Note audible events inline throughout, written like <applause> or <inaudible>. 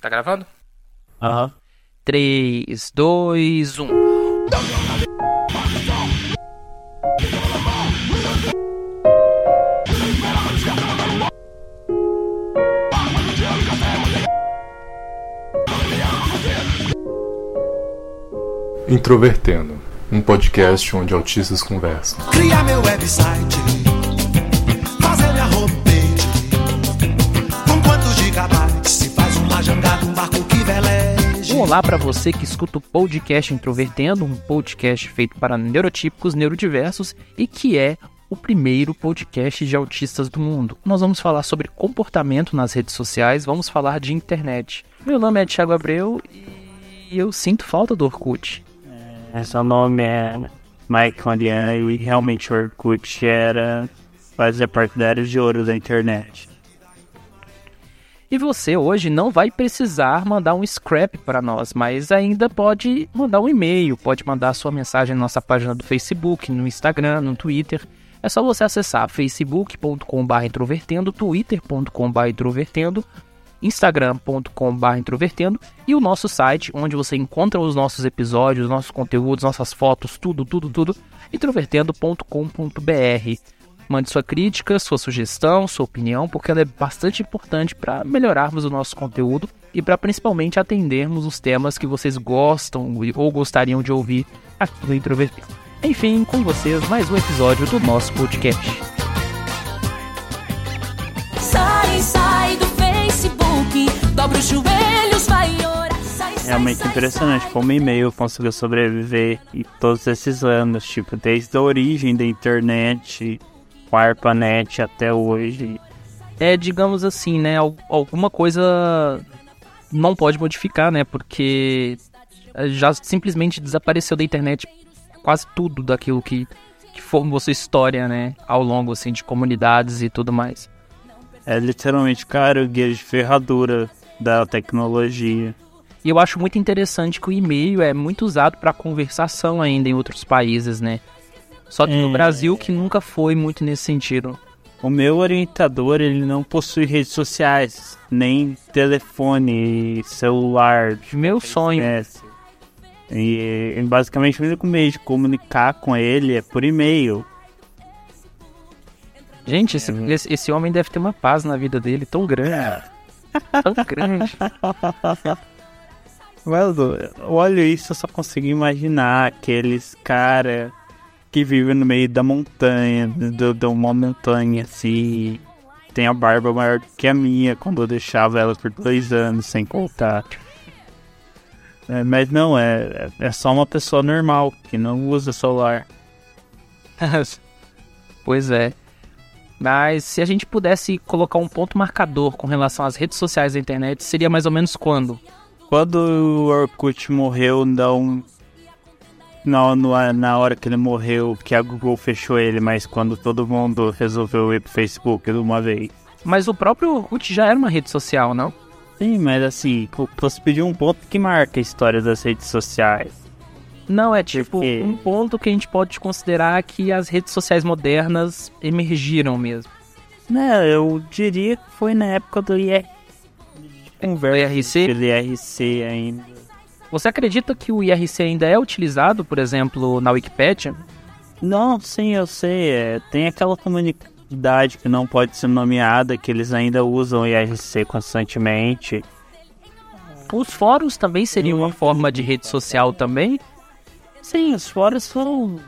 Tá gravando? Aham. 3, 2, 1. Introvertendo, um podcast onde autistas conversam. Criar meu website, Olá para você que escuta o podcast Introvertendo, um podcast feito para neurotípicos neurodiversos e que é o primeiro podcast de autistas do mundo. Nós vamos falar sobre comportamento nas redes sociais, vamos falar de internet. Meu nome é Thiago Abreu e eu sinto falta do Orkut. É, Seu nome é Mike Condian e realmente o Orkut era fazia parte da área de ouro da internet. E você hoje não vai precisar mandar um scrap para nós, mas ainda pode mandar um e-mail, pode mandar sua mensagem na nossa página do Facebook, no Instagram, no Twitter. É só você acessar facebook.com.br introvertendo, twitter.com.br introvertendo, instagram.com.br introvertendo e o nosso site, onde você encontra os nossos episódios, nossos conteúdos, nossas fotos, tudo, tudo, tudo, introvertendo.com.br. Mande sua crítica, sua sugestão, sua opinião, porque ela é bastante importante para melhorarmos o nosso conteúdo e para principalmente atendermos os temas que vocês gostam ou gostariam de ouvir aqui no Introvertendo. Enfim, com vocês, mais um episódio do nosso podcast. Sai, sai do Facebook, dobra os joelhos, vai orar. Sai, sai, Realmente sai, impressionante sai. como o e-mail conseguiu sobreviver em todos esses anos, tipo, desde a origem da internet, com a ARPANET até hoje. É, digamos assim, né, al- alguma coisa não pode modificar, né, porque eh, já simplesmente desapareceu da internet quase tudo daquilo que, que formou sua história, né, ao longo, assim, de comunidades e tudo mais. É literalmente caranguejo de ferradura da tecnologia. E eu acho muito interessante que o e-mail é muito usado para conversação ainda em outros países, né? Só que no É. Brasil que nunca foi muito nesse sentido. O meu orientador, ele não possui redes sociais, nem telefone, celular. Meu sonho. esquece. E, basicamente o único meio de comunicar com ele é por e-mail. Gente, esse, esse, esse homem deve ter uma paz na vida dele tão grande. Tão grande. <laughs> Mas olha isso, eu só consigo imaginar aqueles cara que vivem no meio da montanha, de uma montanha assim. Tem a barba maior do que a minha quando eu deixava ela por dois anos sem contar. É, mas não, é, é só uma pessoa normal que não usa celular. <laughs> pois é. Mas se a gente pudesse colocar um ponto marcador com relação às redes sociais da internet, seria mais ou menos quando? Quando o Orkut morreu, não. Não, no- na hora que ele morreu, que a Google fechou ele, mas quando todo mundo resolveu ir pro Facebook de uma vez. Mas o próprio Orkut já era uma rede social, não? Sim, mas assim, você pediu um ponto que marca a história das redes sociais. Não, é tipo quê? um ponto que a gente pode considerar que as redes sociais modernas emergiram mesmo. Né, eu diria que foi na época do IR... O IRC? do IRC ainda. Você acredita que o IRC ainda é utilizado, por exemplo, na Wikipedia? Não, sim, eu sei. é, tem aquela comunidade que não pode ser nomeada, que eles ainda usam o IRC constantemente. Os fóruns também seriam uma forma de rede social também? Sim, os fóruns são.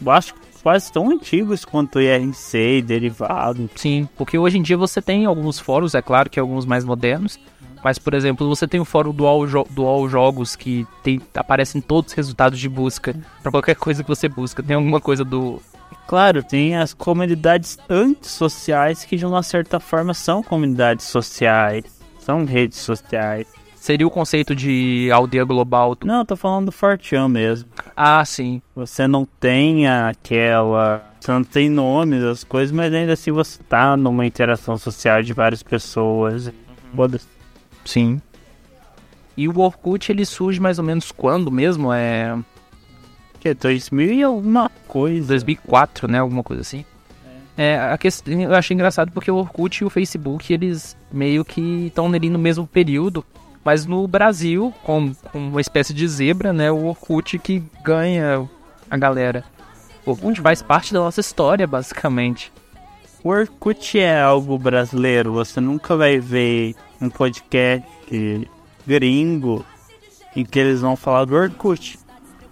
Eu acho que quase tão antigos quanto o IRC e derivado. Sim, porque hoje em dia você tem alguns fóruns, é claro que alguns mais modernos, mas por exemplo, você tem o fórum do All, Jo- do All Jogos que tem, aparecem todos os resultados de busca para qualquer coisa que você busca. Tem alguma coisa do Claro, tem as comunidades antissociais que de uma certa forma são comunidades sociais, são redes sociais. seria o conceito de aldeia global. Não, eu tô falando do Fortean mesmo. Ah, sim. Você não tem aquela. Você não tem nome das coisas, mas ainda assim você tá numa interação social de várias pessoas. Foda-se. Sim. E o Orkut ele surge mais ou menos quando mesmo? É Que 2000 e alguma coisa. 2004, né? Alguma coisa assim. É, a questão, eu achei engraçado porque o Orkut e o Facebook, eles meio que estão ali no mesmo período, Mas no Brasil, com, com uma espécie de zebra, né? O Orkut que ganha a galera. O Orkut faz parte da nossa história, basicamente. O Orkut é algo brasileiro. Você nunca vai ver um podcast gringo em que eles vão falar do Orkut.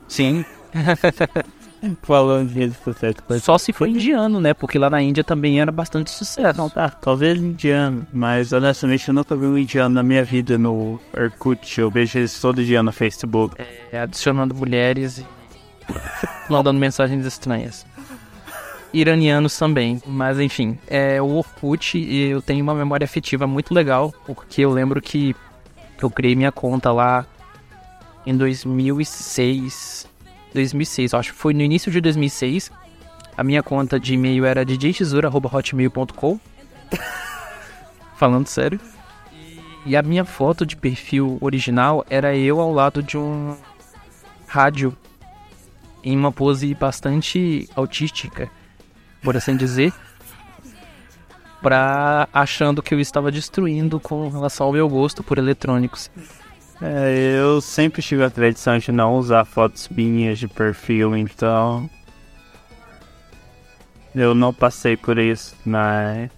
Sim. <laughs> Falando de redes sociais. Só se for indiano, né? Porque lá na Índia também era bastante sucesso. Não, tá, talvez indiano, mas honestamente eu nunca vi um indiano na minha vida no Orkut. Eu vejo eles todo dia no Facebook. É, adicionando mulheres e <laughs> mandando mensagens estranhas. Iranianos também, mas enfim, é o Orkut e eu tenho uma memória afetiva muito legal, porque eu lembro que eu criei minha conta lá em 2006. 2006, acho que foi no início de 2006. A minha conta de e-mail era djtesoura.hotmail.com <laughs> Falando sério. E a minha foto de perfil original era eu ao lado de um rádio em uma pose bastante autística, por assim dizer, pra achando que eu estava destruindo com relação ao meu gosto por eletrônicos. É, eu sempre tive a tradição de não usar fotos minhas de perfil, então. Eu não passei por isso, mas.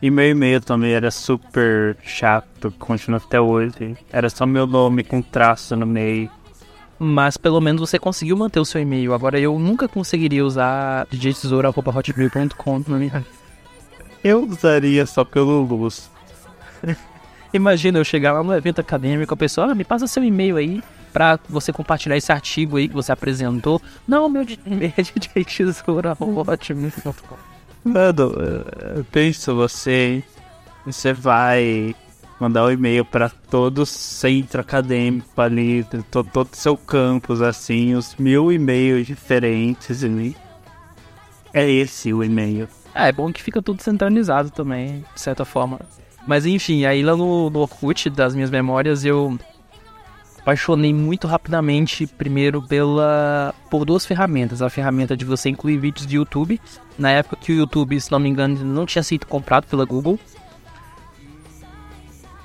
E meu e-mail também era super chato, continua até hoje. Era só meu nome com traço no meio. Mas pelo menos você conseguiu manter o seu e-mail. Agora eu nunca conseguiria usar djtesoura.hotmail.com na minha Eu usaria só pelo luz. <laughs> Imagina eu chegar lá no evento acadêmico, a pessoa, ah, me passa seu e-mail aí pra você compartilhar esse artigo aí que você apresentou. Não, meu e-mail <laughs> é djtesoura.hotmail.com Mano, eu penso você. Você vai mandar um e-mail pra todo centro acadêmico ali, to- todo o seu campus, assim, os mil e-mails diferentes ali. É esse o e-mail. Ah, é bom que fica tudo centralizado também, de certa forma. Mas enfim, aí lá no, no Orkut das minhas memórias eu apaixonei muito rapidamente primeiro pela por duas ferramentas. A ferramenta de você incluir vídeos de YouTube, na época que o YouTube, se não me engano, não tinha sido comprado pela Google.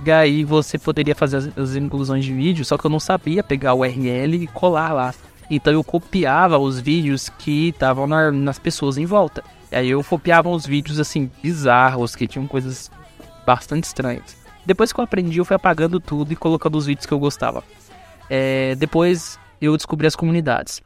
E aí você poderia fazer as, as inclusões de vídeo, só que eu não sabia pegar o URL e colar lá. Então eu copiava os vídeos que estavam na- nas pessoas em volta. E aí eu copiava os vídeos assim, bizarros, que tinham coisas bastante estranhas. Depois que eu aprendi, eu fui apagando tudo e colocando os vídeos que eu gostava. É, depois eu descobri as comunidades.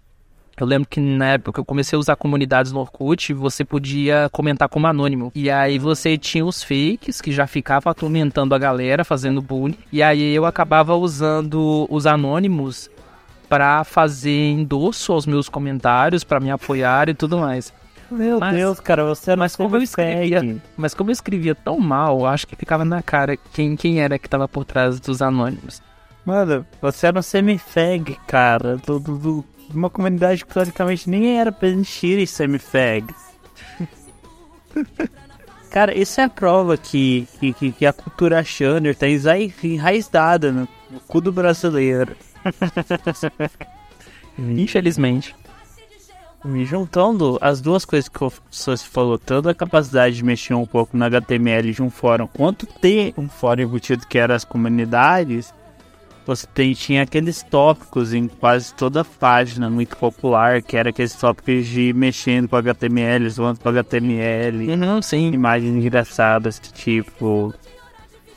Eu lembro que na época que eu comecei a usar comunidades no Orkut, você podia comentar como anônimo. E aí você tinha os fakes que já ficavam atormentando a galera, fazendo bullying. E aí eu acabava usando os anônimos pra fazer endosso aos meus comentários, pra me apoiar e tudo mais. Meu Mas- Deus, cara, você era Mas como eu escrevia, mas como eu escrevia tão mal, eu acho que ficava na cara quem, quem era que tava por trás dos anônimos. Mano, você era um semi-fag, cara, do, do, do- uma comunidade que teoricamente nem era pra existirem semi-fags. <laughs> cara, isso é a prova que, que, que, a cultura Shanner tá enrai- enraizada no, no cu do brasileiro. <laughs> Infelizmente. Me juntando as duas coisas que você falou, tanto a capacidade de mexer um pouco no HTML de um fórum, quanto ter um fórum embutido que era as comunidades, você tem, tinha aqueles tópicos em quase toda a página muito popular, que era aqueles tópicos de mexendo com HTML, zoando com HTML, Uhum, sim. imagens engraçadas, tipo.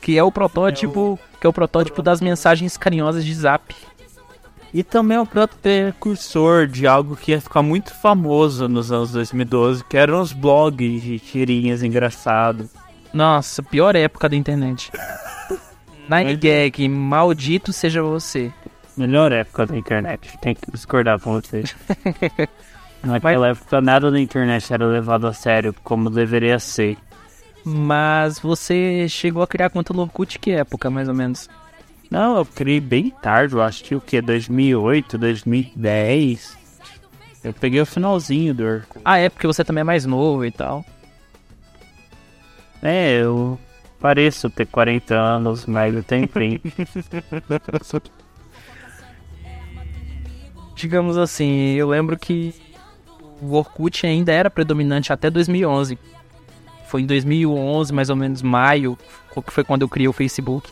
Que é o protótipo, que é o protótipo das mensagens carinhosas de Zap. E também é o próprio precursor de algo que ia ficar muito famoso nos anos 2012, que eram os blogs de tirinhas engraçados. Nossa, pior época da internet. <laughs> Nine Gag, maldito seja você. Melhor época da internet, tem que discordar com você. <laughs> Naquela época nada da internet era levado a sério como deveria ser. Mas você chegou a criar conta no Orkut que época, mais ou menos? Não, eu criei bem tarde, eu acho que o que? 2008, 2010. Eu peguei o finalzinho do Orkut. Ah, é porque você também é mais novo e tal. É, eu pareço ter 40 anos, mas eu tenho 30. <laughs> Digamos assim, eu lembro que o Orkut ainda era predominante até 2011. Foi em 2011, mais ou menos maio, que foi quando eu criei o Facebook.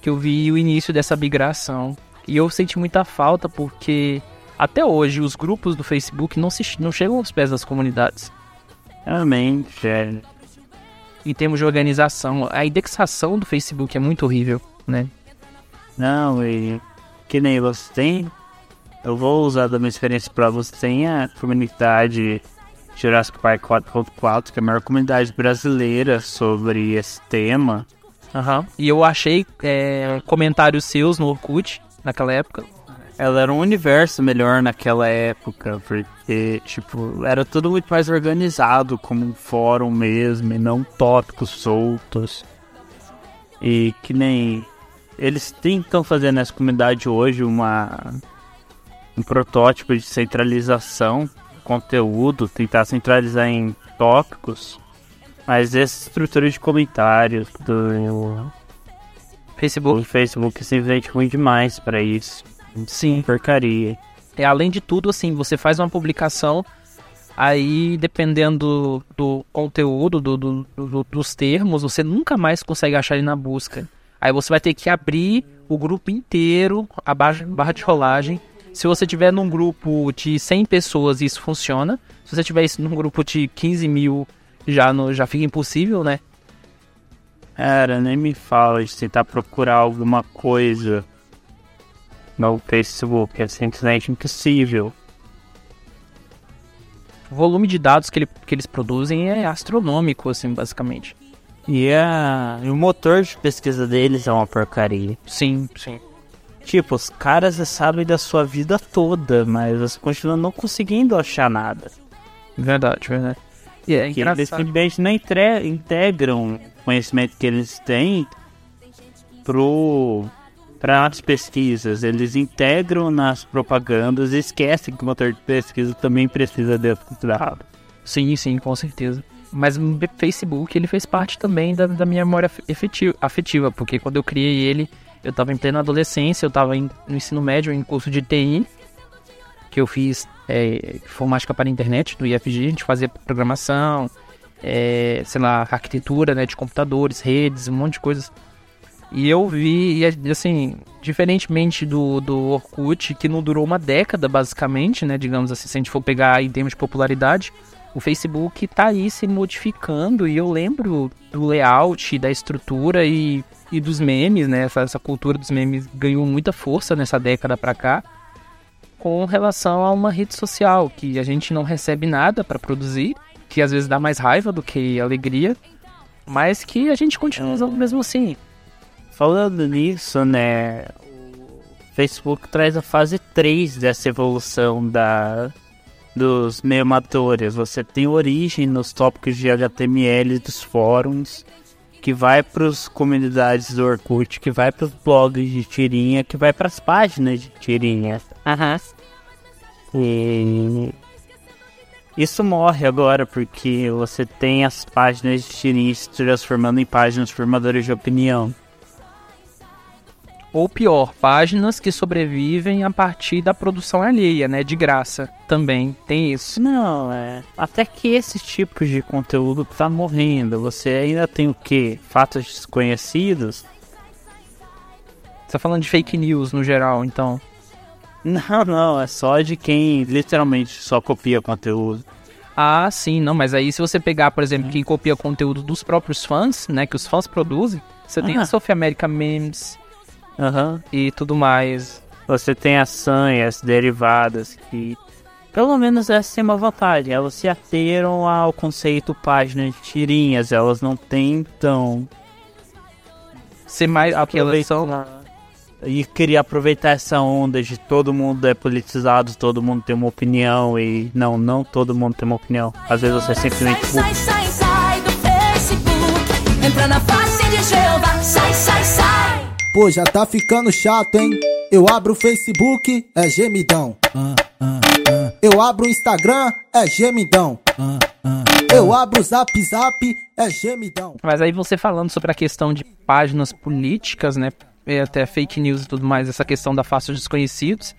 que eu vi o início dessa migração. E eu senti muita falta porque até hoje os grupos do Facebook não, se, não chegam aos pés das comunidades. Realmente, é. Em termos de organização, a indexação do Facebook é muito horrível, né? Não, e que nem você tem. Eu vou usar da minha experiência pra você tem a comunidade Jurassic Park 4.4, que é a maior comunidade brasileira sobre esse tema. Aham. E eu achei é, comentários seus no Orkut naquela época. Ela era um universo melhor naquela época, porque, tipo, era tudo muito mais organizado, como um fórum mesmo, e não tópicos soltos. E que nem. Eles tentam fazer nessa comunidade hoje uma. um protótipo de centralização do conteúdo, tentar centralizar em tópicos. Mas essa estrutura de comentários do, Facebook. do Facebook é simplesmente ruim demais pra isso. Sim. Porcaria. É, além de tudo, assim, você faz uma publicação, aí dependendo do conteúdo, do, do- do- dos termos, você nunca mais consegue achar ele na busca. Aí você vai ter que abrir o grupo inteiro, a barra, de rolagem. Se você tiver num grupo de 100 pessoas, isso funciona. Se você tiver isso num grupo de 15 mil, já, no, já fica impossível, né? Cara, nem me fala de tentar procurar alguma coisa no Facebook. É simplesmente impossível. O volume de dados que, ele- que eles produzem é astronômico, assim, basicamente. E, a, e o motor de pesquisa deles é uma porcaria. Sim, sim. Tipo, os caras sabem da sua vida toda, mas você continua não conseguindo achar nada. Verdade, verdade. E é Que eles simplesmente não integram o conhecimento que eles têm pro para as pesquisas. Eles integram nas propagandas e esquecem que o motor de pesquisa também precisa desse dado. Sim, sim, com certeza. Mas o Facebook, ele fez parte também da, da minha memória af- efetiva, afetiva, porque quando eu criei ele, eu tava em plena adolescência, eu tava em- no ensino médio, em curso de TI, que eu fiz é, informática para a internet, do IFG, a gente fazia programação, é, sei lá, arquitetura né, de computadores, redes, um monte de coisas. E eu vi, e assim, diferentemente do, do Orkut, que não durou uma década, basicamente, né? Digamos assim, se a gente for pegar em termos de popularidade, o Facebook tá aí se modificando e eu lembro do layout, da estrutura e, e dos memes, né? Essa, essa cultura dos memes ganhou muita força nessa década pra cá com relação a uma rede social que a gente não recebe nada pra produzir, que às vezes dá mais raiva do que alegria, mas que a gente continua usando mesmo assim. Falando nisso, né, o Facebook traz a fase 3 dessa evolução da dos memadores. Você tem origem nos tópicos de HTML dos fóruns, que vai para as comunidades do Orkut, que vai para os blogs de tirinha, que vai para as páginas de tirinha. E isso morre agora porque você tem as páginas de tirinha se transformando em páginas formadoras de opinião. Ou pior, páginas que sobrevivem a partir da produção alheia, né? De graça. Também tem isso. Não, é. Até que esse tipo de conteúdo tá morrendo. Você ainda tem o quê? Fatos desconhecidos? Você tá falando de fake news no geral, então. Não, não, é só de quem literalmente só copia conteúdo. Ah, sim, não, mas aí se você pegar, por exemplo, quem copia conteúdo dos próprios fãs, né? Que os fãs produzem, você tem Ah. a Sophie America Memes Aham. e tudo mais. Você tem as sanhas derivadas que. Pelo menos essa tem uma vantagem. Elas se ateram ao conceito página de tirinhas. Elas não tentam Ser mais. São. E queria aproveitar essa onda de todo mundo é politizado, todo mundo tem uma opinião e não, não todo mundo tem uma opinião. Às vezes você é simplesmente Sai, sai, sai, sai do Facebook. Entra na face de Jeová. Sai, sai, sai. Pô, já tá ficando chato, hein? Eu abro o Facebook, é gemidão. Eu abro o Instagram, é gemidão. Eu abro o Zap Zap, é gemidão. Mas aí você falando sobre a questão de páginas políticas, né? E até fake news e tudo mais, essa questão da face dos desconhecidos.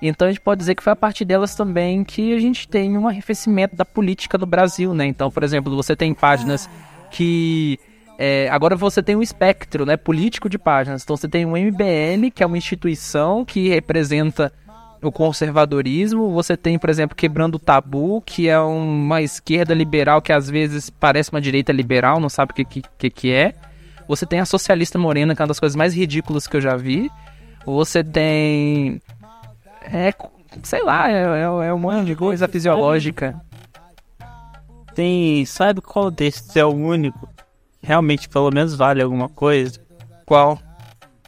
Então a gente pode dizer que foi a partir delas também que a gente tem um arrefecimento da política do Brasil, né? Então, por exemplo, você tem páginas que É, agora você tem um espectro né, político de páginas. Então você tem o MBL, que é uma instituição que representa o conservadorismo. Você tem, por exemplo, Quebrando o Tabu, que é uma esquerda liberal que às vezes parece uma direita liberal, não sabe o que, que, que é. Você tem a Socialista Morena, que é uma das coisas mais ridículas que eu já vi. Você tem. É. Sei lá, é, é, é um monte de coisa fisiológica. Tem. Sabe qual desses é o único? Realmente, pelo menos vale alguma coisa? Qual?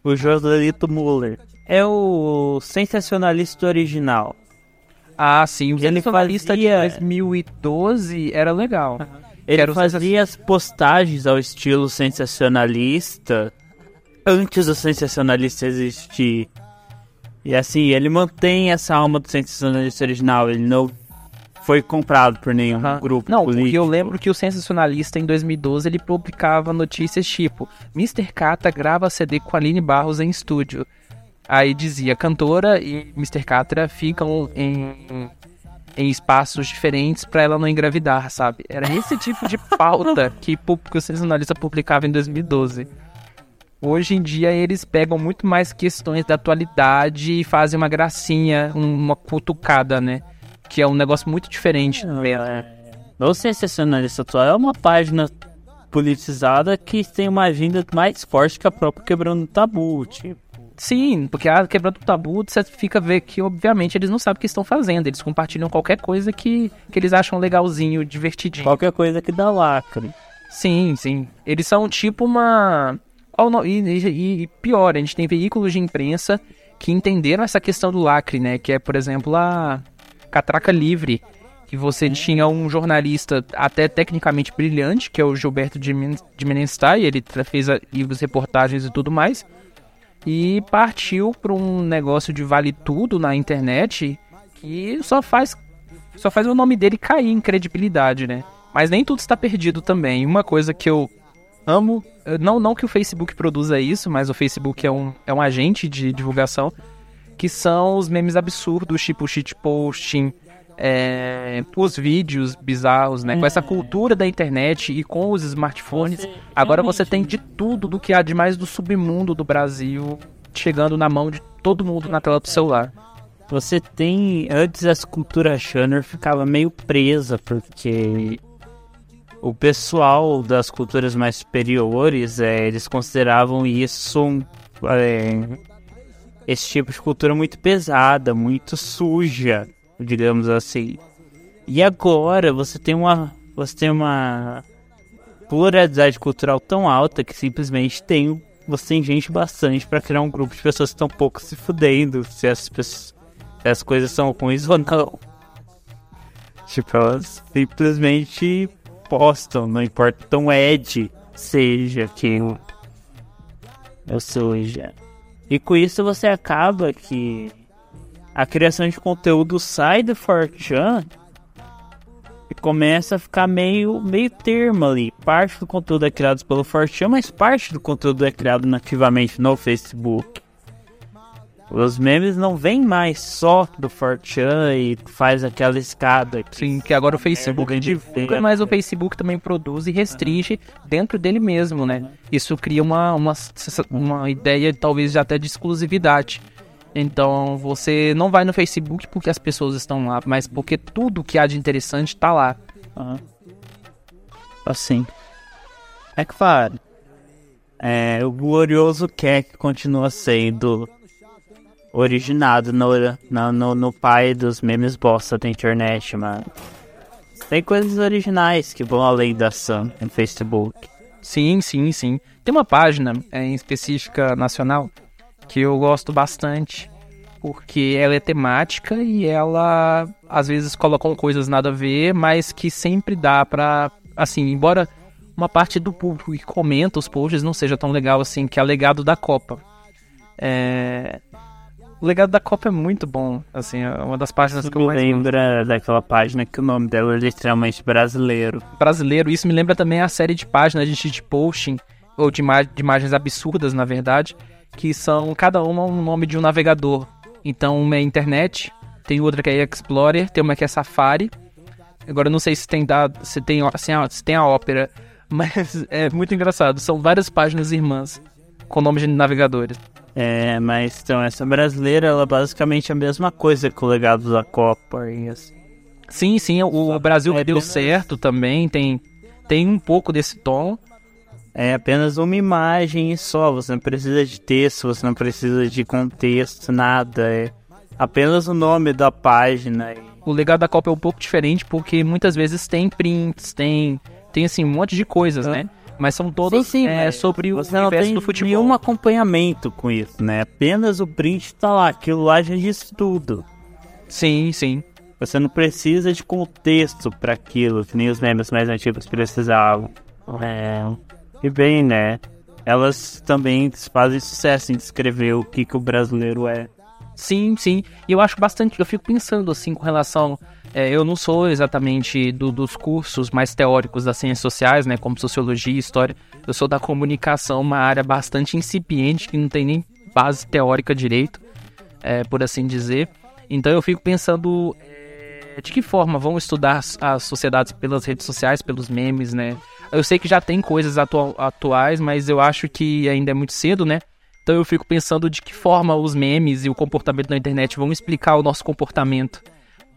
O Joselito Muller. É o sensacionalista original. Ah, sim, o Ele sensacionalista fazia- de 2012 era legal. Ele Quero fazia as postagens ao estilo sensacionalista antes do sensacionalista existir. E assim, ele mantém essa alma do sensacionalista original. Ele não foi comprado por nenhum Aham. grupo Não, porque político. eu lembro que o Sensacionalista em 2012 ele publicava notícias tipo: Mr. Catra grava CD com Aline Barros em estúdio. Aí dizia: cantora e Mr. Catra ficam em, em espaços diferentes pra ela não engravidar, sabe? Era esse tipo de <laughs> pauta que, que o Sensacionalista publicava em 2012. Hoje em dia eles pegam muito mais questões da atualidade e fazem uma gracinha, um- uma cutucada, né? Que é um negócio muito diferente. É. O sensacionalista atual é uma página politizada que tem uma agenda mais forte que a própria Quebrando o Tabu. Tipo, Sim, porque a quebrando o tabu, você fica a ver que, obviamente, eles não sabem o que estão fazendo. Eles compartilham qualquer coisa que, que eles acham legalzinho, divertidinho. qualquer coisa que dá lacre. Sim, sim. Eles são tipo uma. E, e- e pior, a gente tem veículos de imprensa que entenderam essa questão do lacre, né? Que é, por exemplo, a Catraca Livre. Que você tinha um jornalista até tecnicamente brilhante, que é o Gilberto de Men- de Menenstein. Ele fez livros, reportagens e tudo mais. E partiu para um negócio de vale tudo na internet que só faz só faz o nome dele cair em credibilidade, né? Mas nem tudo está perdido também. Uma coisa que eu amo, não, não que o Facebook produza isso, mas o Facebook é um, é um agente de divulgação, que são os memes absurdos, tipo shitposting, é, os vídeos bizarros, né? Com essa cultura da internet e com os smartphones, agora você tem de tudo do que há de mais do submundo do Brasil chegando na mão de todo mundo na tela do celular. Você tem. Antes essa cultura Shanner ficava meio presa, porque o pessoal das culturas mais superiores, é, eles consideravam isso um, é, esse tipo de cultura muito pesada, muito suja, digamos assim. E agora você tem uma. Você tem uma pluralidade cultural tão alta que simplesmente tem. Você tem gente bastante pra criar um grupo de pessoas que estão pouco se fudendo se as pessoas se as coisas são ruins ou não. Tipo, elas simplesmente postam, não importa tão Ed seja que eu, eu seja. E com isso você acaba que a criação de conteúdo sai do 4chan e começa a ficar meio, meio termo ali. Parte do conteúdo é criado pelo 4chan, mas parte do conteúdo é criado nativamente no Facebook. Os memes não vêm mais só do 4chan e faz aquela escada. que- Sim, que agora o Facebook É, divulga, é. mas o Facebook também produz e restringe dentro dele mesmo, né? Isso cria uma, uma, uma ideia talvez até de exclusividade. Então você não vai no Facebook porque as pessoas estão lá, mas porque tudo que há de interessante tá lá. Aham. Assim. É claro. É, o glorioso Keck continua sendo originado no, no, no, pai dos memes bosta da internet, mano. Tem coisas originais que vão além da Sam no Facebook. Sim, sim, sim. Tem uma página é, em específica nacional que eu gosto bastante, porque ela é temática e ela às vezes colocam coisas nada a ver, mas que sempre dá pra, assim, embora uma parte do público que comenta os posts não seja tão legal assim, que é legado da Copa. É... O legado da Copa é muito bom, assim, é uma das páginas que eu Me mais gosto. lembra daquela página que o nome dela é literalmente brasileiro. brasileiro. Isso me lembra também a série de páginas de shitposting, ou de, de imagens absurdas, na verdade, que são cada uma um nome de um navegador. Então, uma é internet, tem outra que é Explorer, tem uma que é Safari. Agora, eu não sei se tem dado, se tem, assim, a- se tem a Opera, <laughs> Mas é muito engraçado. São várias páginas irmãs com nomes de navegadores. É, mas então, essa brasileira, ela é basicamente a mesma coisa que o legado da Copa. E assim. Sim, sim, o, o Brasil É deu apenas- certo também, tem, tem um pouco desse tom. É apenas uma imagem só, você não precisa de texto, você não precisa de contexto, nada. É apenas o nome da página. O legado da Copa é um pouco diferente porque muitas vezes tem prints, tem, tem assim, um monte de coisas, né? Mas são todas é, mas sobre o universo tem do futebol. nenhum acompanhamento com isso, né? Apenas o print tá lá, aquilo lá já diz tudo. Sim, sim. Você não precisa de contexto para aquilo, que nem os memes mais antigos precisavam. É. E bem, né? Elas também fazem sucesso em descrever o que, que o brasileiro é. Sim, sim. E eu acho bastante. Eu fico pensando assim com relação. É, eu não sou exatamente do- dos cursos mais teóricos das ciências sociais, né? Como sociologia história. Eu sou da comunicação, uma área bastante incipiente, que não tem nem base teórica direito, é, por assim dizer. Então eu fico pensando. é, de que forma vão estudar as- sociedades pelas redes sociais, pelos memes, né? Eu sei que já tem coisas atua- atuais, mas eu acho que ainda é muito cedo, né? Então eu fico pensando de que forma os memes e o comportamento na internet vão explicar o nosso comportamento.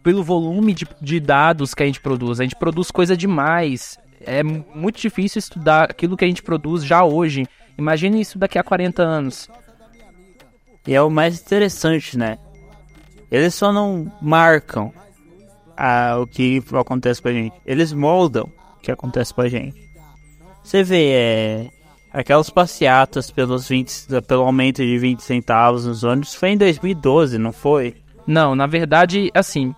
Pelo volume de, de dados que a gente produz. A gente produz coisa demais. É mu- muito difícil estudar aquilo que a gente produz já hoje. Imagine isso daqui a 40 anos. E é o mais interessante, né? Eles só não marcam ah, o que acontece com a gente. Eles moldam o que acontece com a gente. Você vê, é, aquelas passeatas pelos 20, pelo aumento de 20 centavos nos ônibus foi em 2012, não foi? Não, na verdade, assim,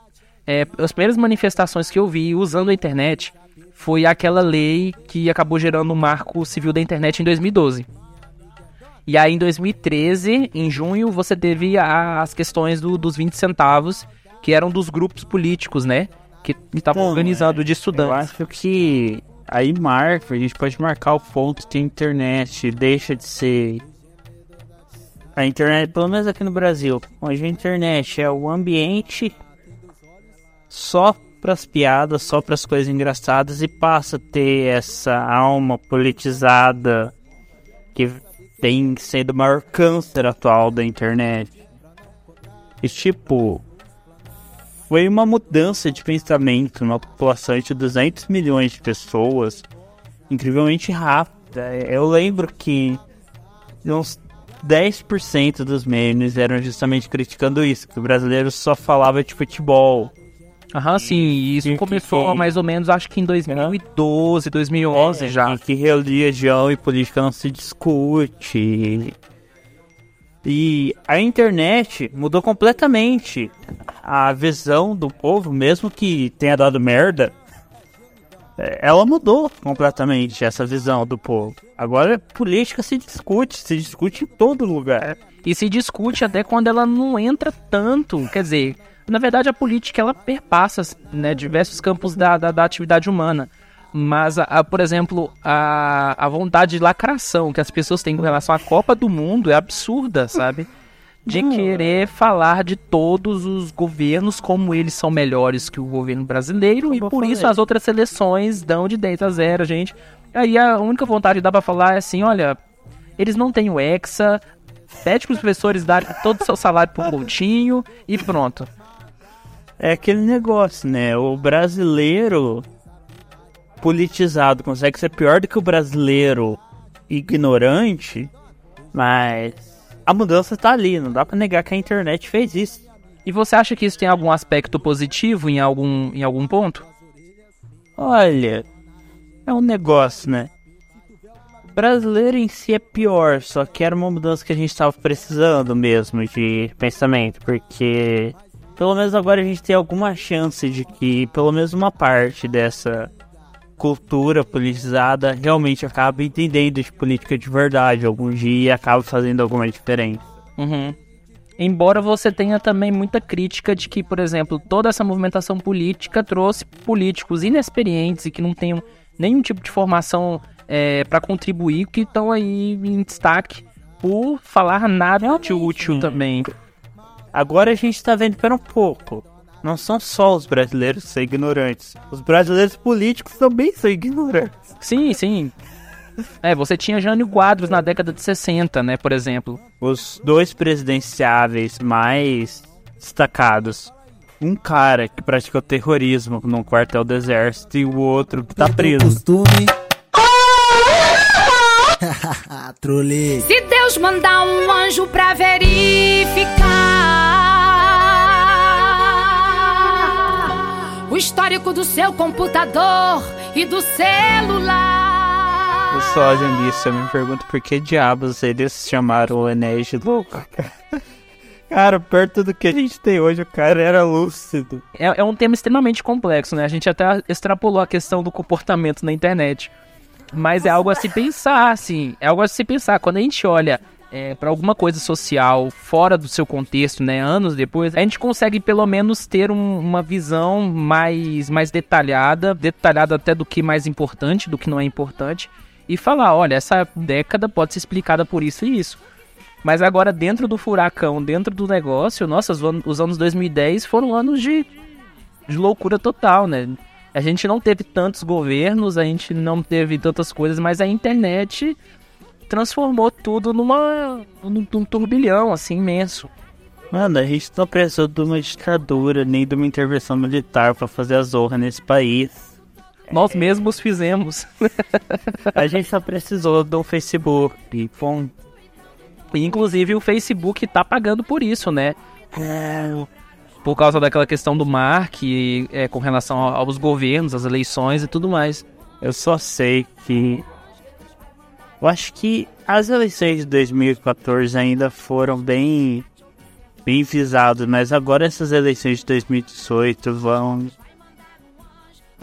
é, as primeiras manifestações que eu vi usando a internet foi aquela lei que acabou gerando o marco civil da internet em 2012. E aí em 2013, em junho, você teve as questões do- dos 20 centavos, que eram dos grupos políticos, né? Que estavam Bom, organizando de Eu estudantes. acho que aí marca, a gente pode marcar o ponto que a internet deixa de ser. A internet, pelo menos aqui no Brasil, onde a internet é o ambiente só pras piadas, só pras coisas engraçadas e passa a ter essa alma politizada que tem sendo o maior câncer atual da internet. E tipo, foi uma mudança de pensamento numa população de 200 milhões de pessoas incrivelmente rápida. Eu lembro que uns 10% dos memes eram justamente criticando isso, que o brasileiro só falava de futebol. Aham, sim, e isso começou que- mais ou menos, acho que em 2012, 2011 já. E que religião e política não se discute. E a internet mudou completamente a visão do povo, mesmo que tenha dado merda. é, Ela mudou completamente essa visão do povo. Agora política se discute, se discute em todo lugar. E se discute até quando ela não entra tanto. Quer dizer, na verdade a política ela perpassa né, diversos campos da, da, da atividade humana. Mas, a, a, por exemplo, a, a vontade de lacração que as pessoas têm com relação à Copa do Mundo é absurda, sabe? De querer falar de todos os governos como eles são melhores que o governo brasileiro e por isso as outras seleções dão de 10 a 0, gente. Aí a única vontade que dá pra falar é assim, olha, eles não têm o Hexa, pede pros professores darem todo o seu salário pro Coutinho e pronto. É aquele negócio, né? O brasileiro politizado consegue ser pior do que o brasileiro ignorante, mas a mudança tá ali, não dá pra negar que a internet fez isso. E você acha que isso tem algum aspecto positivo em algum, em algum ponto? Olha, é um negócio, né? O brasileiro em si é pior, só que era uma mudança que a gente tava precisando mesmo de pensamento, porque pelo menos agora a gente tem alguma chance de que pelo menos uma parte dessa cultura politizada realmente acabe entendendo de política de verdade algum dia e acabe fazendo alguma diferença. Uhum. Embora você tenha também muita crítica de que, por exemplo, toda essa movimentação política trouxe políticos inexperientes e que não tenham nenhum tipo de formação é, para contribuir, que estão aí em destaque por falar nada de útil também. Agora a gente tá vendo, pera um pouco. não são só os brasileiros que são ignorantes. Os brasileiros políticos também são ignorantes. Sim, sim. É, você tinha Jânio Quadros na década de 60, né, por exemplo. Os dois presidenciáveis mais destacados. Um cara que praticou terrorismo num quartel do exército e o outro que tá preso. <laughs> Trolei. Se Deus mandar um anjo pra verificar o histórico do seu computador e do celular. O sósia nisso, eu me pergunto por que diabos eles chamaram o Enéas de louco. <laughs> Cara, perto do que a gente tem hoje, o cara era lúcido. É, é um tema extremamente complexo, né? A gente até extrapolou a questão do comportamento na internet. Mas é algo a se pensar, assim. É algo a se pensar. Quando a gente olha é, para alguma coisa social fora do seu contexto, né? Anos depois, a gente consegue pelo menos ter um- uma visão mais, mais detalhada, detalhada até do que mais importante, do que não é importante, e falar, olha, essa década pode ser explicada por isso e isso. Mas agora, dentro do furacão, dentro do negócio, nossa, os anos 2010 foram anos de, de loucura total, né? A gente não teve tantos governos, a gente não teve tantas coisas, mas a internet transformou tudo numa num, num turbilhão assim imenso. Mano, a gente não precisou de uma ditadura nem de uma intervenção militar pra fazer a zorra nesse país. Nós mesmos fizemos. A gente só precisou do Facebook. E, bom, inclusive o Facebook tá pagando por isso, né? Por causa daquela questão do Mark, é, com relação aos governos, às eleições e tudo mais. eu só sei que. Eu acho que as eleições de 2014 ainda foram bem. bem visadas, mas agora essas eleições de 2018 vão.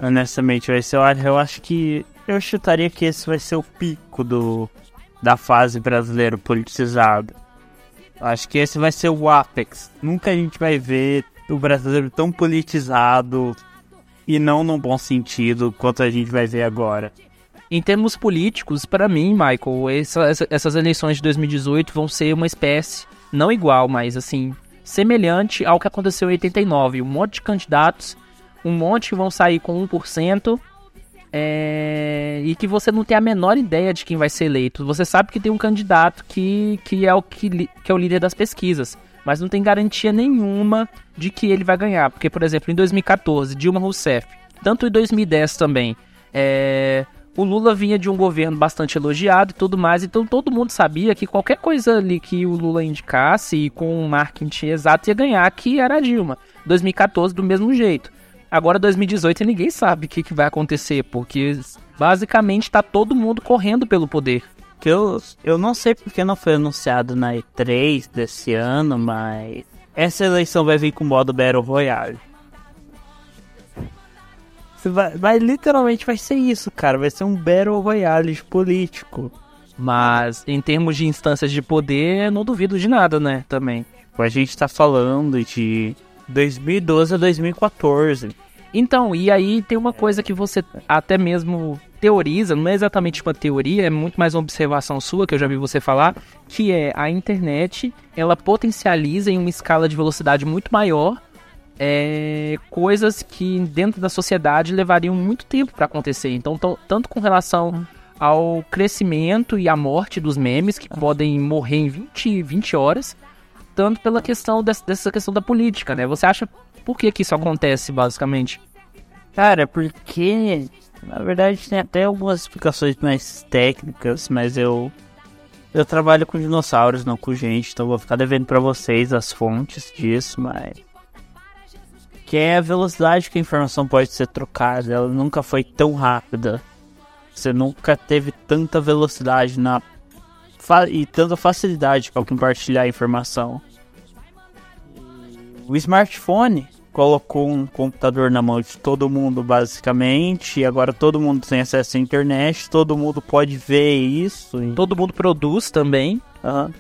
Honestamente, vai ser. Eu acho que. Eu chutaria que esse vai ser o pico do. da fase brasileira politizada. Acho que esse vai ser o apex. Nunca a gente vai ver o brasileiro tão politizado e não num bom sentido quanto a gente vai ver agora. Em termos políticos, para mim, Michael, essa- essas eleições de 2018 vão ser uma espécie, não igual, mas assim, semelhante ao que aconteceu em 89. Um monte de candidatos, um monte que vão sair com 1%, é, e que você não tem a menor ideia de quem vai ser eleito. Você sabe que tem um candidato que, que, é, o que, que é o líder das pesquisas, mas não tem garantia nenhuma de que ele vai ganhar. Porque, por exemplo, em 2014, Dilma Rousseff, tanto em 2010 também, é, o Lula vinha de um governo bastante elogiado e tudo mais, então todo mundo sabia que qualquer coisa ali que o Lula indicasse e com um marketing exato ia ganhar, que era a Dilma. 2014 do mesmo jeito. Agora 2018 ninguém sabe o que, que vai acontecer, porque basicamente tá todo mundo correndo pelo poder. Que eu, eu não sei porque não foi anunciado na E3 desse ano, mas essa eleição vai vir com modo Battle Royale. Vai, vai literalmente vai ser isso, cara. Vai ser um Battle Royale político. Mas em termos de instâncias de poder, não duvido de nada, né? Também. Tipo, A gente tá falando de 2012 a 2014. Então, e aí tem uma coisa que você até mesmo teoriza, não é exatamente uma teoria, é muito mais uma observação sua que eu já vi você falar, que é a internet, ela potencializa em uma escala de velocidade muito maior é, coisas que dentro da sociedade levariam muito tempo para acontecer. Então, tão- tanto com relação ao crescimento e à morte dos memes, que podem morrer em 20, 20 horas, tanto pela questão dessa, dessa questão da política, né? Você acha por que que isso acontece, basicamente? Cara, porque na verdade tem até algumas explicações mais técnicas, mas eu eu trabalho com dinossauros, não com gente, então vou ficar devendo pra vocês as fontes disso, mas que é a velocidade que a informação pode ser trocada, ela nunca foi tão rápida. Você nunca teve tanta velocidade na e tanta facilidade para compartilhar a informação. O smartphone colocou um computador na mão de todo mundo, basicamente, e agora todo mundo tem acesso à internet, todo mundo pode ver isso. e- Todo mundo produz também. Aham.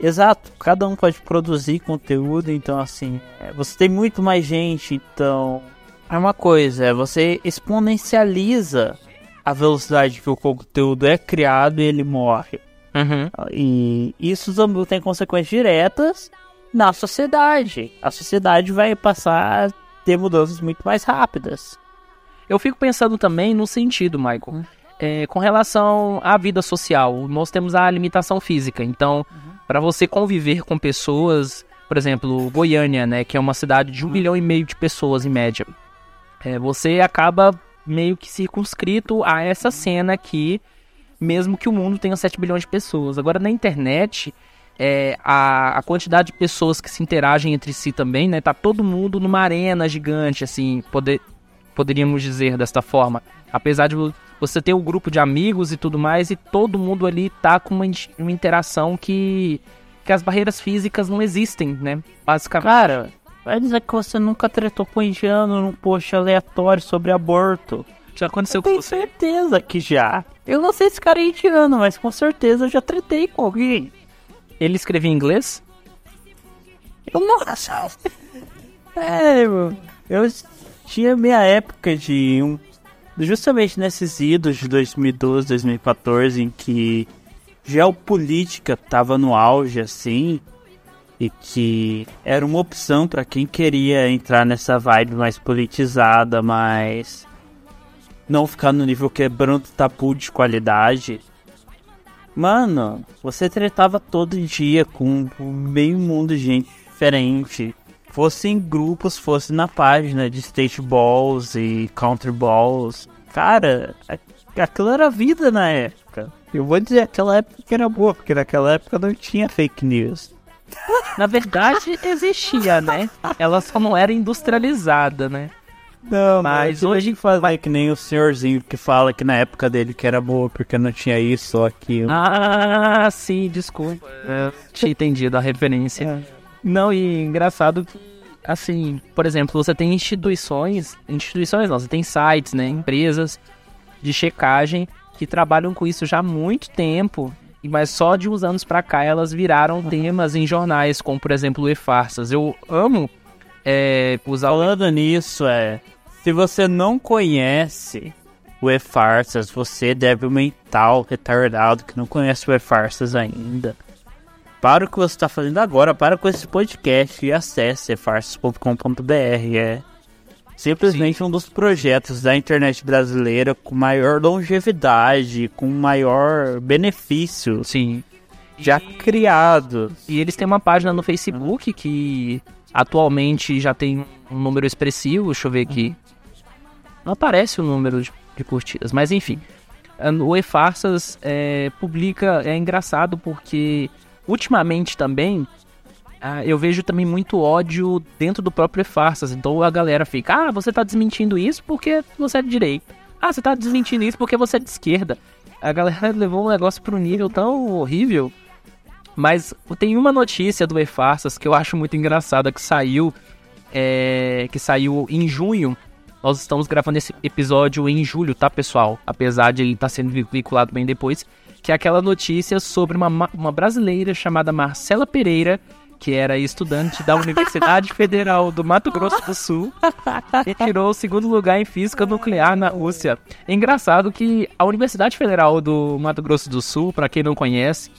Exato, cada um pode produzir conteúdo, então assim, é, você tem muito mais gente, então é uma coisa, é você exponencializa a velocidade que o conteúdo é criado e ele morre. Uhum. E isso tem consequências diretas na sociedade. A sociedade vai passar a ter mudanças muito mais rápidas. Eu fico pensando também no sentido, Michael. É, com relação à vida social, nós temos a limitação física. Então, para você conviver com pessoas, por exemplo, Goiânia, né, que é uma cidade de um milhão e meio de pessoas em média, é, você acaba meio que circunscrito a essa cena aqui, mesmo que o mundo tenha 7 bilhões de pessoas. Agora, na internet, é, a, a quantidade de pessoas que se interagem entre si também, né? Tá todo mundo numa arena gigante, assim, poder, poderíamos dizer desta forma. Apesar de vo- você ter um grupo de amigos e tudo mais, e todo mundo ali tá com uma, uma interação que, que as barreiras físicas não existem, né? Basicamente. Cara, vai dizer que você nunca tretou com um indiano num post aleatório sobre aborto. Já aconteceu Eu com tenho você? certeza que já. Eu não sei se cara é indiano, mas com certeza eu já tretei com alguém. Ele escrevia em inglês? Eu não É, meu. Eu tinha minha época de um. Justamente nesses idos de 2012, 2014, em que geopolítica tava no auge, assim, e que era uma opção pra quem queria entrar nessa vibe mais politizada, mas não ficar no nível quebrando tabu de qualidade. Mano, você tretava todo dia com meio mundo de gente diferente. Fosse em grupos, fosse na página de State Balls e Country Balls. Cara, aquilo era vida na época. Eu vou dizer, aquela época que era boa, porque naquela época não tinha fake news. Na verdade, existia, né? Ela só não era industrializada, né? Não, mas mas hoje faz vai que nem o senhorzinho que fala que na época dele que era boa porque não tinha isso ou aquilo. Ah, sim, desculpa. Eu tinha entendido a referência. Não, e engraçado que, assim, por exemplo, você tem instituições, instituições não, você tem sites, né, empresas de checagem que trabalham com isso já há muito tempo, mas só de uns anos pra cá elas viraram temas em jornais, como por exemplo o E-Farsas. Eu amo é, usar o Falando nisso, é. Se você não conhece o E-Farsas, você débil mental, retardado, que não conhece o E-Farsas ainda. Para o que você está fazendo agora, para com esse podcast e acesse efarsas.com.br. É simplesmente um dos projetos da internet brasileira com maior longevidade, com maior benefício Sim. já criado. E eles têm uma página no Facebook que atualmente já tem um número expressivo. Deixa eu ver aqui. Não aparece o número de, de curtidas, mas enfim. Ah, O E-Farsas é, publica. É engraçado porque ultimamente também ah, eu vejo também muito ódio dentro do próprio E-Farsas. Então a galera fica: Ah, você tá desmentindo isso porque você é de direita. Ah, você tá desmentindo isso porque você é de esquerda. A galera <laughs> levou o negócio para um nível tão horrível mas tem uma notícia do E-Farsas que eu acho muito engraçada que saiu. é, que saiu em junho. Nós estamos gravando esse episódio em julho, tá, pessoal? Apesar de ele estar sendo veiculado bem depois. Que é aquela notícia sobre uma, ma- uma brasileira chamada Marcela Pereira, que era estudante da Universidade <laughs> Federal do Mato Grosso do Sul e tirou o segundo lugar em física nuclear na Rússia. É engraçado que a Universidade Federal do Mato Grosso do Sul, para quem não conhece,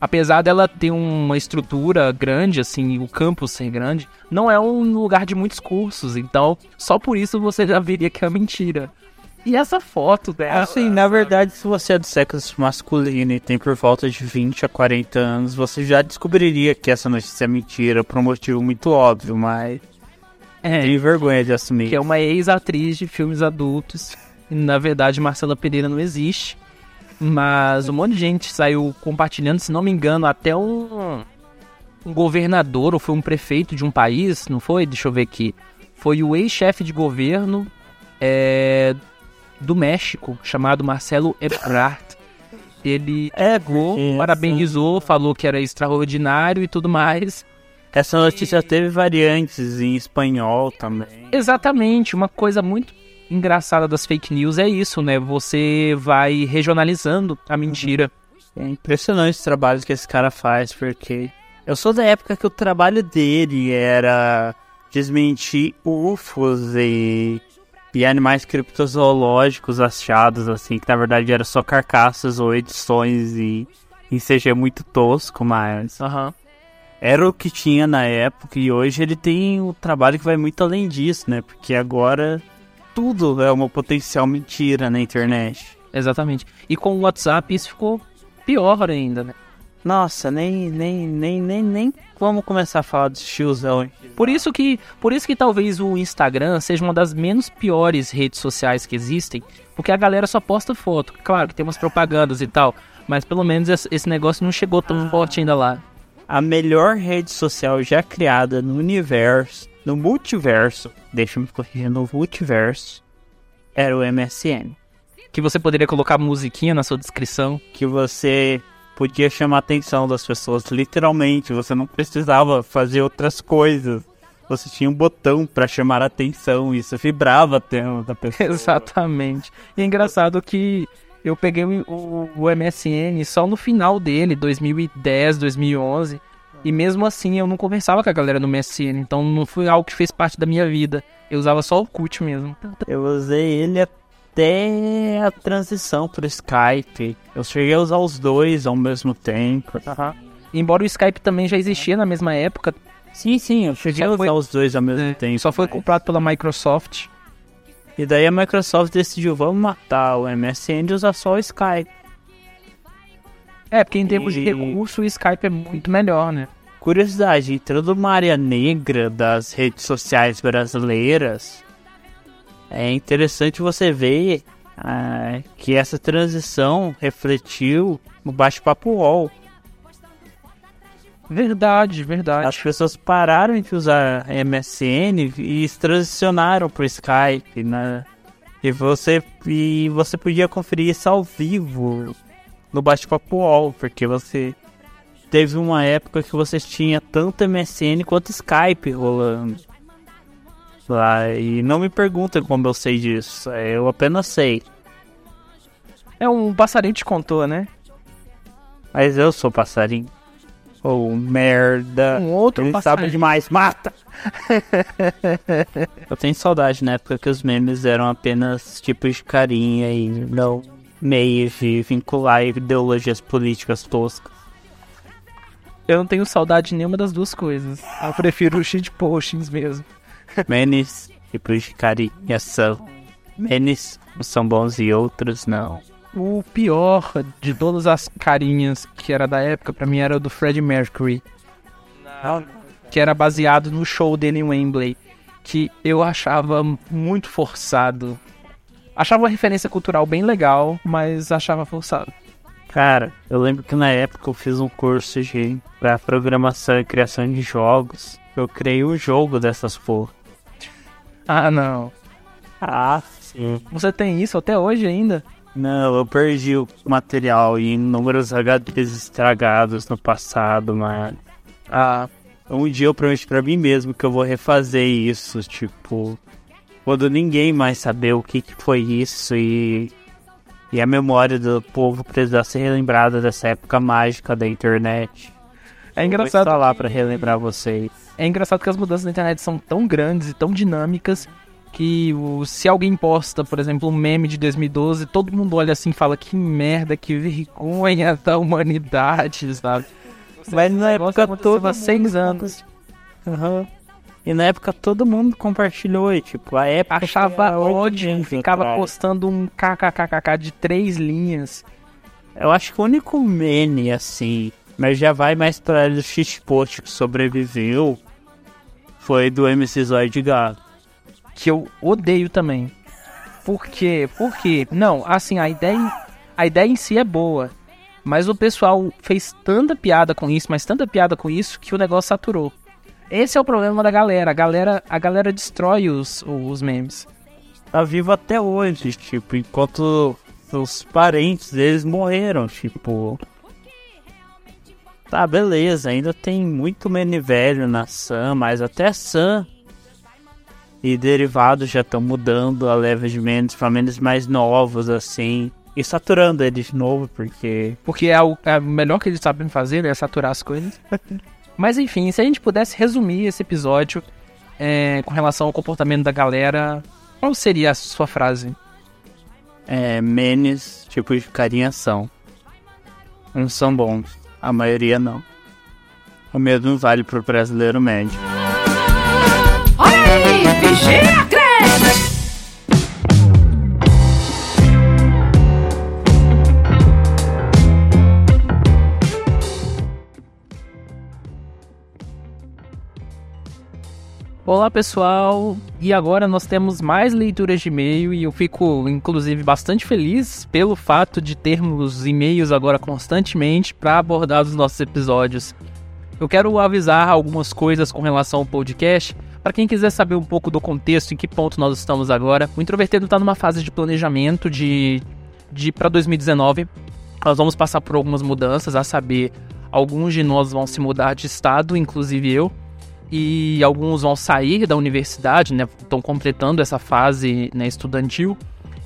apesar dela ter uma estrutura grande, assim, o campus ser grande, não é um lugar de muitos cursos, então só por isso você já veria que é mentira. E essa foto dela. Assim, na verdade, se você é do sexo masculino e tem por volta de 20 a 40 anos, você já descobriria que essa notícia é mentira por um motivo muito óbvio, mas é, tem vergonha de assumir. que é uma ex-atriz de filmes adultos. E, na verdade, Marcela Pereira não existe. Mas um monte de gente saiu compartilhando, se não me engano, até um, um governador ou foi um prefeito de um país, não foi? Deixa eu ver aqui. Foi o ex-chefe de governo é, do México, chamado Marcelo Ebrard. Ele É, pegou, parabenizou, falou que era extraordinário e tudo mais. Essa notícia teve variantes em espanhol também. Exatamente, uma coisa muito engraçada das fake news é isso, né? Você vai regionalizando a mentira. É impressionante o trabalho que esse cara faz, porque eu sou da época que o trabalho dele era desmentir UFOs e, e animais criptozoológicos achados, assim, que na verdade eram só carcaças ou edições e em CG muito tosco, mas Aham. era o que tinha na época e hoje ele tem um trabalho que vai muito além disso, né? Porque agora tudo é uma potencial mentira na internet. Exatamente. E com o WhatsApp isso ficou pior ainda, né? Nossa, nem, nem, nem, nem, nem vamos começar a falar dos tiozão. hein? Por isso que, por isso que talvez o Instagram seja uma das menos piores redes sociais que existem, porque a galera só posta foto. Claro que tem umas propagandas e tal, mas pelo menos esse esse negócio não chegou tão forte ainda lá. A melhor rede social já criada no universo, no multiverso, deixa eu me corrigir, no multiverso, era o MSN. Que você poderia colocar musiquinha na sua descrição. que você podia chamar a atenção das pessoas, literalmente, você não precisava fazer outras coisas. Você tinha um botão para chamar a atenção e isso vibrava a tela da <laughs> pessoa. Exatamente. E é engraçado que eu peguei o, o- o MSN só no final dele, 2010, 2011. E mesmo assim eu não conversava com a galera no MSN, então não foi algo que fez parte da minha vida. Eu usava só o CUT mesmo. Eu usei ele até a transição pro Skype. Eu cheguei a usar os dois ao mesmo tempo. Embora o Skype também já existia na mesma época, Sim, sim, eu cheguei a usar foi- os dois ao mesmo é, tempo. só foi comprado pela Microsoft. E daí a Microsoft decidiu, vamos matar o MSN e usar só o Skype. É, porque em termos de E- recurso o Skype é muito melhor, né? Curiosidade, entrando numa área negra das redes sociais brasileiras, é interessante você ver ah, que essa transição refletiu no bate-papo UOL. Verdade, verdade. As pessoas pararam de usar MSN e se transicionaram pro Skype, né? E você, e você podia conferir isso ao vivo no bate-papo UOL, porque você teve uma época que você tinha tanto MSN quanto Skype rolando. Lá, e não me perguntem como eu sei disso, é, eu apenas sei. É um passarinho te contou, né? Mas eu sou passarinho. Ou merda. Um outro Ele passarinho. sabe demais, mata! <laughs> Eu tenho saudade na época que os memes eram apenas tipos de carinha e não meios de vincular ideologias políticas toscas. Eu não tenho saudade de nenhuma das duas coisas. Eu prefiro os shitpostings mesmo. Memes, tipos de carinha são. Bons e outros não. O pior de todas as carinhas que era da época, pra mim, era o do Freddie Mercury. Que era baseado no show dele em Wembley. Que eu achava muito forçado. Achava uma referência cultural bem legal, mas achava forçado. Cara, eu lembro que na época eu fiz um curso de pra programação e criação de jogos. Eu criei um jogo dessas porra. Ah, não. Ah, sim. Você tem isso até hoje ainda? Não, eu perdi o material em inúmeros HDs estragados no passado, mano. Ah, Um dia eu prometi pra mim mesmo que eu vou refazer isso, tipo, quando ninguém mais saber o que, que foi isso e, e a memória do povo precisar ser relembrada dessa época mágica da internet. é Vou engraçado. estar lá pra relembrar vocês. É engraçado que as mudanças na internet são tão grandes e tão dinâmicas que o- se alguém posta, por exemplo, um meme de 2012, todo mundo olha assim e fala que merda, que vergonha da humanidade, sabe? Mas na época há seis anos. Aham. E na época todo mundo compartilhou, e, tipo, a época Achava ódio, ficava atrás. postando um kkkk de três linhas. Eu acho que o único meme, assim, mas já vai mais pra do shitpost que sobreviveu, foi do MC Zóio de Gato. que eu odeio também. Por quê? Por quê? Não, assim, a ideia, a ideia em si é boa. Mas o pessoal fez tanta piada com isso, mas tanta piada com isso, que o negócio saturou. Esse é o problema da galera. A galera, a galera destrói os, os memes. Tá vivo até hoje, tipo, enquanto os parentes deles morreram, tipo... Tá, beleza, ainda tem muito meme velho na Sam, mas até Sam e derivados já estão mudando a leva de memes pra memes mais novos, assim. E saturando eles de novo, porque Porque é o, é o melhor que eles sabem fazer, é saturar as coisas. <laughs> Mas enfim, se a gente pudesse resumir esse episódio é, com relação ao comportamento da galera, qual seria a sua frase? é, memes, tipos de carinha são. Uns são bons, a maioria não. O mesmo vale pro brasileiro médio. Olha aí, vigia a Olá pessoal, e agora nós temos mais leituras de e-mail e eu fico inclusive bastante feliz pelo fato de termos e-mails agora constantemente para abordar os nossos episódios. Eu quero avisar algumas coisas com relação ao podcast. Para quem quiser saber um pouco do contexto, em que ponto nós estamos agora, o Introvertido está numa fase de planejamento de, de para 2019. Nós vamos passar por algumas mudanças, a saber, alguns de nós vão se mudar de estado, inclusive eu e alguns vão sair da universidade, né? Estão completando essa fase né, estudantil.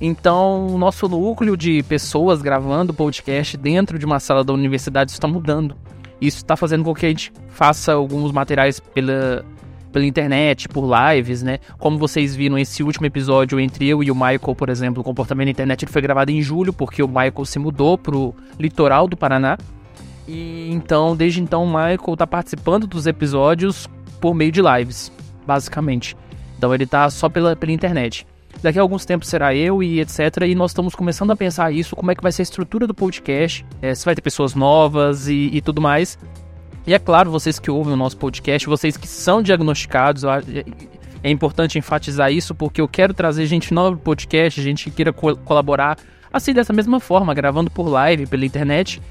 Então, o nosso núcleo de pessoas gravando podcast dentro de uma sala da universidade está mudando. Isso está fazendo com que a gente faça alguns materiais pela, pela internet, por lives, né? Como vocês viram esse último episódio entre eu e o Michael, por exemplo, o comportamento na internet, ele foi gravado em julho, porque o Michael se mudou pro litoral do Paraná. E então, desde então, o Michael está participando dos episódios por meio de lives, basicamente. Então ele tá só pela, pela internet. Daqui a alguns tempos será eu e etc. E nós estamos começando a pensar isso, como é que vai ser a estrutura do podcast, é, se vai ter pessoas novas e, e tudo mais. E é claro, vocês que ouvem o nosso podcast, vocês que são diagnosticados, é importante enfatizar isso porque eu quero trazer gente nova pro podcast, gente que queira co colaborar assim dessa mesma forma, gravando por live, pela internet.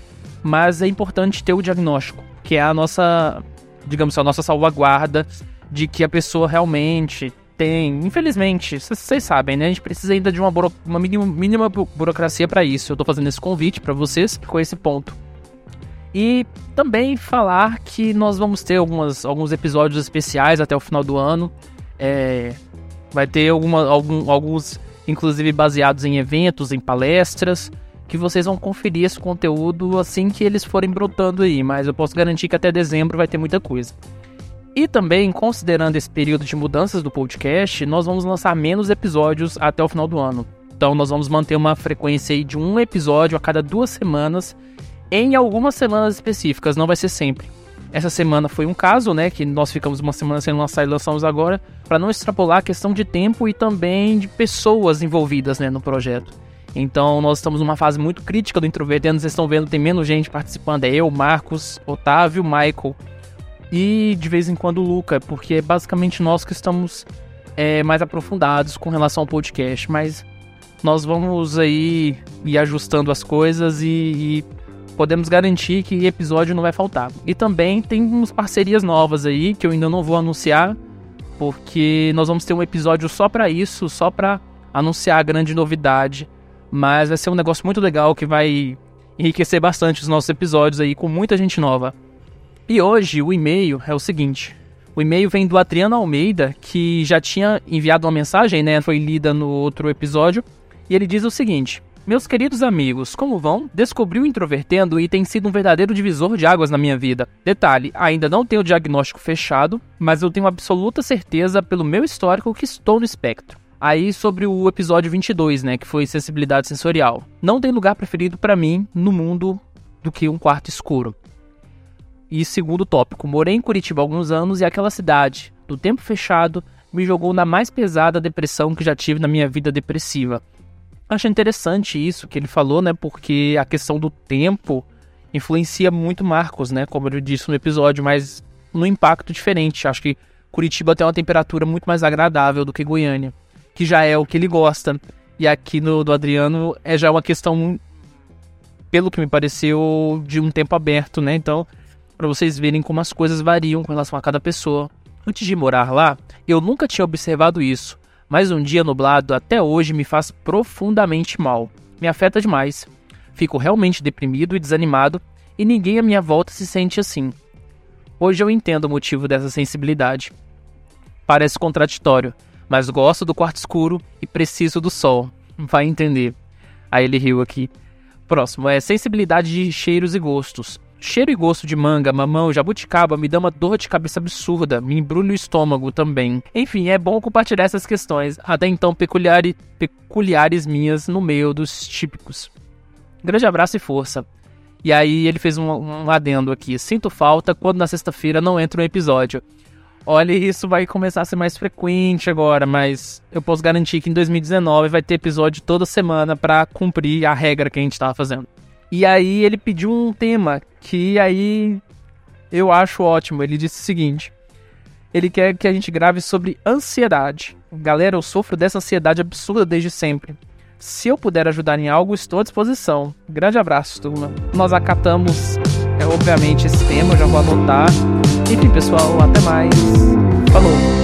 Mas é importante ter o diagnóstico, que é a nossa digamos, a nossa salvaguarda de que a pessoa realmente tem, infelizmente, vocês sabem, né? A gente precisa ainda de uma, buro, uma mínima, mínima burocracia para isso. Eu tô fazendo esse convite para vocês com esse ponto. E também falar que nós vamos ter algumas, alguns episódios especiais até o final do ano. É, vai ter alguma, algum, alguns, inclusive, baseados em eventos, em palestras que vocês vão conferir esse conteúdo assim que eles forem brotando aí, mas eu posso garantir que até dezembro vai ter muita coisa. E também, considerando esse período de mudanças do podcast, nós vamos lançar menos episódios até o final do ano. Então, nós vamos manter uma frequência aí de um episódio a cada duas semanas, em algumas semanas específicas, não vai ser sempre. Essa semana foi um caso, né, que nós ficamos uma semana sem lançar e lançamos agora, para não extrapolar a questão de tempo e também de pessoas envolvidas, né, no projeto. Então nós estamos numa fase muito crítica do Introvertendo. Vocês estão vendo, tem menos gente participando. É eu, Marcos, Otávio, Michael e de vez em quando o Luca, porque é basicamente nós que estamos é, mais aprofundados com relação ao podcast. Mas nós vamos aí ir ajustando as coisas e, e podemos garantir que episódio não vai faltar. E também tem umas parcerias novas aí que eu ainda não vou anunciar, porque nós vamos ter um episódio só para isso, só para anunciar a grande novidade mas vai ser um negócio muito legal que vai enriquecer bastante os nossos episódios aí com muita gente nova. E hoje o e-mail é o seguinte: o e-mail vem do Adriano Almeida, que já tinha enviado uma mensagem, né? Foi lida no outro episódio. E ele diz o seguinte: Meus queridos amigos, como vão? Descobri o Introvertendo e tem sido um verdadeiro divisor de águas na minha vida. Detalhe: ainda não tenho o diagnóstico fechado, mas eu tenho absoluta certeza, pelo meu histórico, que estou no espectro. Aí sobre o episódio 22, né, que foi sensibilidade sensorial. Não tem lugar preferido para mim no mundo do que um quarto escuro. E segundo tópico, morei em Curitiba há alguns anos e aquela cidade, do tempo fechado, me jogou na mais pesada depressão que já tive na minha vida depressiva. Acho interessante isso que ele falou, né, porque a questão do tempo influencia muito Marcos, né, como eu disse no episódio, mas no impacto diferente. Acho que Curitiba tem uma temperatura muito mais agradável do que Goiânia que já é o que ele gosta. E aqui no do Adriano é já uma questão, pelo que me pareceu, de um tempo aberto, né? Então, para vocês verem como as coisas variam com relação a cada pessoa. Antes de morar lá, eu nunca tinha observado isso, mas um dia nublado até hoje me faz profundamente mal. Me afeta demais. Fico realmente deprimido e desanimado e ninguém à minha volta se sente assim. Hoje eu entendo o motivo dessa sensibilidade. Parece contraditório, mas gosto do quarto escuro e preciso do sol. Vai entender. Aí ele riu aqui. Próximo é sensibilidade de cheiros e gostos. Cheiro e gosto de manga, mamão, jabuticaba me dá uma dor de cabeça absurda, me embrulha o estômago também. Enfim, é bom compartilhar essas questões, até então peculiares, peculiares minhas no meio dos típicos. Grande abraço e força. E aí ele fez um, um adendo aqui. Sinto falta quando na sexta-feira não entra um episódio. Olha, isso vai começar a ser mais frequente agora, mas eu posso garantir que em 2019 vai ter episódio toda semana para cumprir a regra que a gente tava fazendo. E aí ele pediu um tema que aí eu acho ótimo. Ele disse o seguinte: ele quer que a gente grave sobre ansiedade. Galera, eu sofro dessa ansiedade absurda desde sempre. Se eu puder ajudar em algo, estou à disposição. Grande abraço, turma. Nós acatamos, é, obviamente, esse tema, eu já vou anotar. Enfim, pessoal, até mais. Falou!